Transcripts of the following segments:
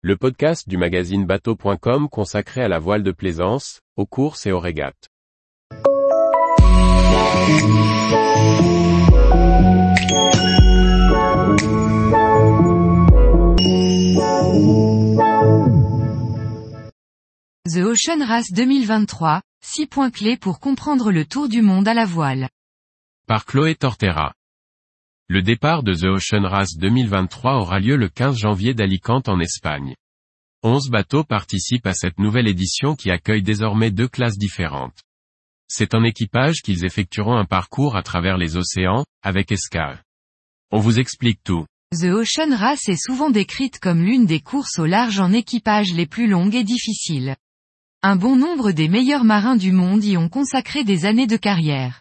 le podcast du magazine bateau.com consacré à la voile de plaisance, aux courses et aux régates. The Ocean Race 2023, 6 points clés pour comprendre le tour du monde à la voile. Par Chloé Tortera. Le départ de The Ocean Race 2023 aura lieu le 15 janvier d'Alicante en Espagne. 11 bateaux participent à cette nouvelle édition qui accueille désormais deux classes différentes. C'est en équipage qu'ils effectueront un parcours à travers les océans, avec escale. On vous explique tout. The Ocean Race est souvent décrite comme l'une des courses au large en équipage les plus longues et difficiles. Un bon nombre des meilleurs marins du monde y ont consacré des années de carrière.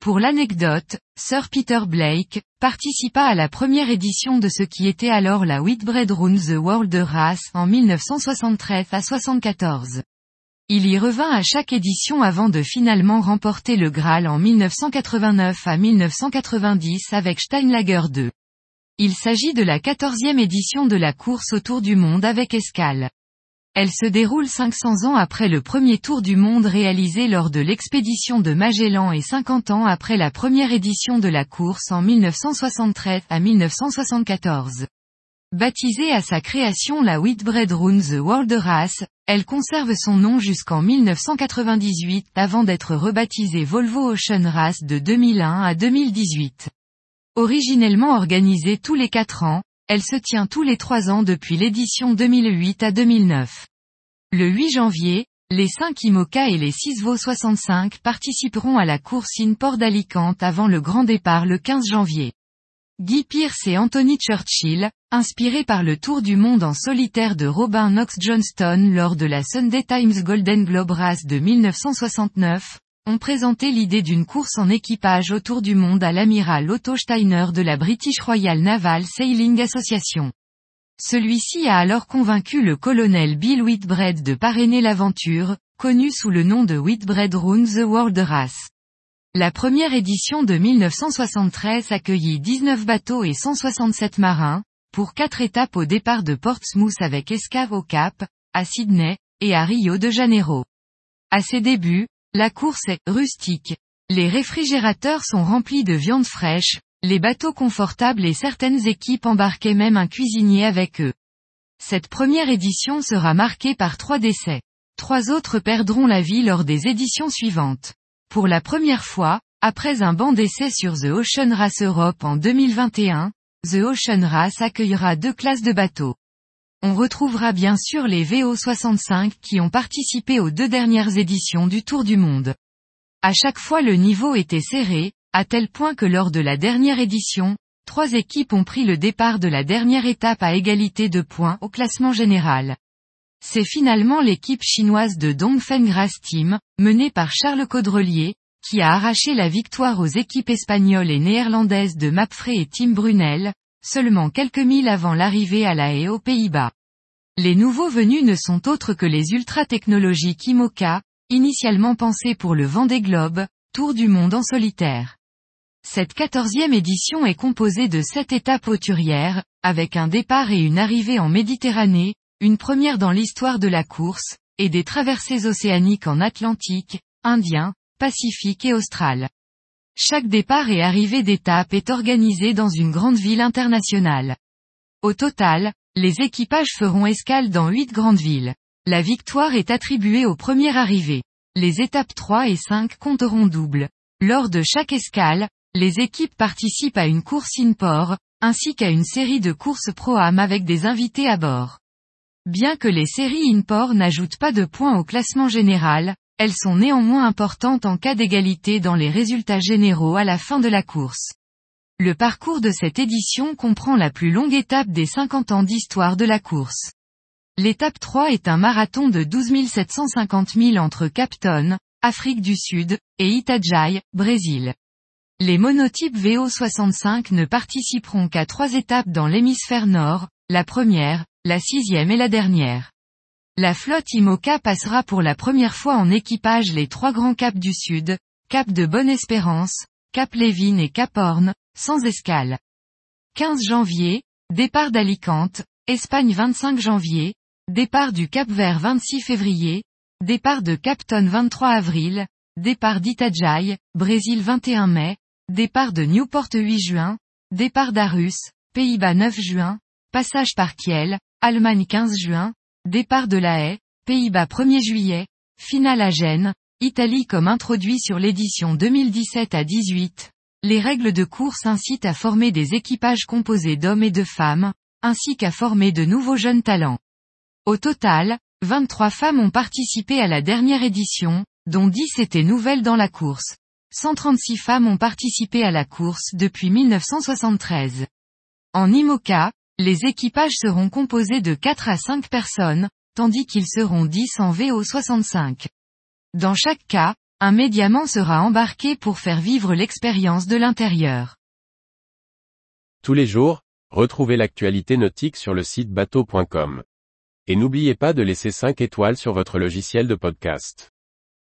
Pour l'anecdote, Sir Peter Blake, participa à la première édition de ce qui était alors la Whitbread Run The World Race en 1973 à 74. Il y revint à chaque édition avant de finalement remporter le Graal en 1989 à 1990 avec Steinlager 2. Il s'agit de la quatorzième édition de la course autour du monde avec escale. Elle se déroule 500 ans après le premier tour du monde réalisé lors de l'expédition de Magellan et 50 ans après la première édition de la course en 1973 à 1974. Baptisée à sa création la Whitbread Run The World Race, elle conserve son nom jusqu'en 1998 avant d'être rebaptisée Volvo Ocean Race de 2001 à 2018. Originellement organisée tous les 4 ans, elle se tient tous les 3 ans depuis l'édition 2008 à 2009. Le 8 janvier, les 5 IMOCA et les 6 VO 65 participeront à la course in Port d'Alicante avant le grand départ le 15 janvier. Guy Pierce et Anthony Churchill, inspirés par le tour du monde en solitaire de Robin Knox Johnston lors de la Sunday Times Golden Globe Race de 1969, ont présenté l'idée d'une course en équipage autour du monde à l'amiral Otto Steiner de la British Royal Naval Sailing Association. Celui-ci a alors convaincu le colonel Bill Whitbread de parrainer l'aventure, connue sous le nom de Whitbread Run the World Race. La première édition de 1973 accueillit 19 bateaux et 167 marins, pour quatre étapes au départ de Portsmouth avec escave au Cap, à Sydney, et à Rio de Janeiro. À ses débuts, la course est rustique. Les réfrigérateurs sont remplis de viande fraîche, les bateaux confortables et certaines équipes embarquaient même un cuisinier avec eux. Cette première édition sera marquée par trois décès. Trois autres perdront la vie lors des éditions suivantes. Pour la première fois, après un banc d'essai sur The Ocean Race Europe en 2021, The Ocean Race accueillera deux classes de bateaux. On retrouvera bien sûr les VO65 qui ont participé aux deux dernières éditions du Tour du Monde. À chaque fois le niveau était serré, à tel point que lors de la dernière édition, trois équipes ont pris le départ de la dernière étape à égalité de points au classement général. C'est finalement l'équipe chinoise de Dongfeng Grass Team, menée par Charles Caudrelier, qui a arraché la victoire aux équipes espagnoles et néerlandaises de Mapfre et Tim Brunel, seulement quelques milles avant l'arrivée à la haie aux Pays-Bas. Les nouveaux venus ne sont autres que les ultra-technologiques IMOCA, initialement pensés pour le Vendée Globe, Tour du monde en solitaire. Cette quatorzième édition est composée de sept étapes hauturières, avec un départ et une arrivée en Méditerranée, une première dans l'histoire de la course, et des traversées océaniques en Atlantique, Indien, Pacifique et Austral. Chaque départ et arrivée d'étape est organisé dans une grande ville internationale. Au total, les équipages feront escale dans huit grandes villes. La victoire est attribuée aux premières arrivées. Les étapes 3 et 5 compteront double. Lors de chaque escale, les équipes participent à une course in-port, ainsi qu'à une série de courses pro-am avec des invités à bord. Bien que les séries in-port n'ajoutent pas de points au classement général, elles sont néanmoins importantes en cas d'égalité dans les résultats généraux à la fin de la course. Le parcours de cette édition comprend la plus longue étape des 50 ans d'histoire de la course. L'étape 3 est un marathon de 12 750 milles entre Capton, Afrique du Sud, et Itajaí, Brésil. Les monotypes VO65 ne participeront qu'à trois étapes dans l'hémisphère nord, la première, la sixième et la dernière. La flotte IMOCA passera pour la première fois en équipage les trois grands caps du sud, Cap de Bonne-Espérance, Cap Lévin et Cap Horn, sans escale. 15 janvier, départ d'Alicante, Espagne 25 janvier, départ du Cap Vert 26 février, départ de Capton 23 avril, départ d'Itajai, Brésil 21 mai, départ de Newport 8 juin, départ d'Arus, Pays-Bas 9 juin, passage par Kiel, Allemagne 15 juin, départ de La Haye, Pays-Bas 1er juillet, finale à Gênes, Italie comme introduit sur l'édition 2017 à 18. Les règles de course incitent à former des équipages composés d'hommes et de femmes, ainsi qu'à former de nouveaux jeunes talents. Au total, 23 femmes ont participé à la dernière édition, dont 10 étaient nouvelles dans la course. 136 femmes ont participé à la course depuis 1973. En IMOCA, les équipages seront composés de 4 à 5 personnes, tandis qu'ils seront 10 en VO65. Dans chaque cas, un médiaman sera embarqué pour faire vivre l'expérience de l'intérieur. Tous les jours, retrouvez l'actualité nautique sur le site bateau.com. Et n'oubliez pas de laisser 5 étoiles sur votre logiciel de podcast.